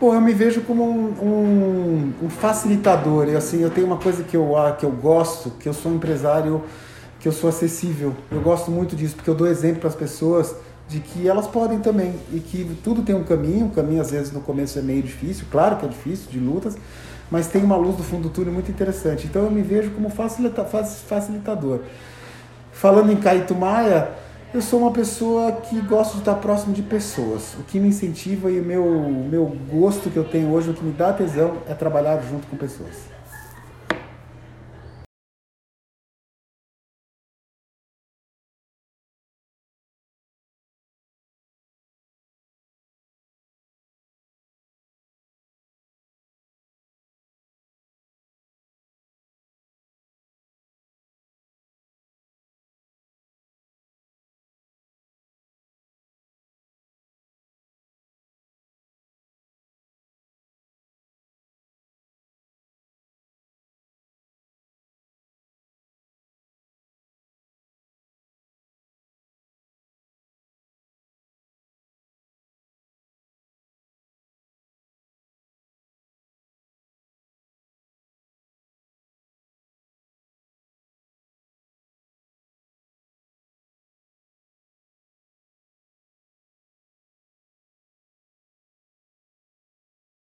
Bom, eu me vejo como um, um, um facilitador. E, assim, eu tenho uma coisa que eu, que eu gosto, que eu sou empresário, que eu sou acessível. Eu gosto muito disso, porque eu dou exemplo para as pessoas de que elas podem também e que tudo tem um caminho. O caminho às vezes no começo é meio difícil, claro que é difícil, de lutas, mas tem uma luz do fundo do túnel muito interessante. Então eu me vejo como facilita facilitador. Falando em Caíto Maia, eu sou uma pessoa que gosto de estar próximo de pessoas. O que me incentiva e o meu, meu gosto que eu tenho hoje, o que me dá tesão é trabalhar junto com pessoas.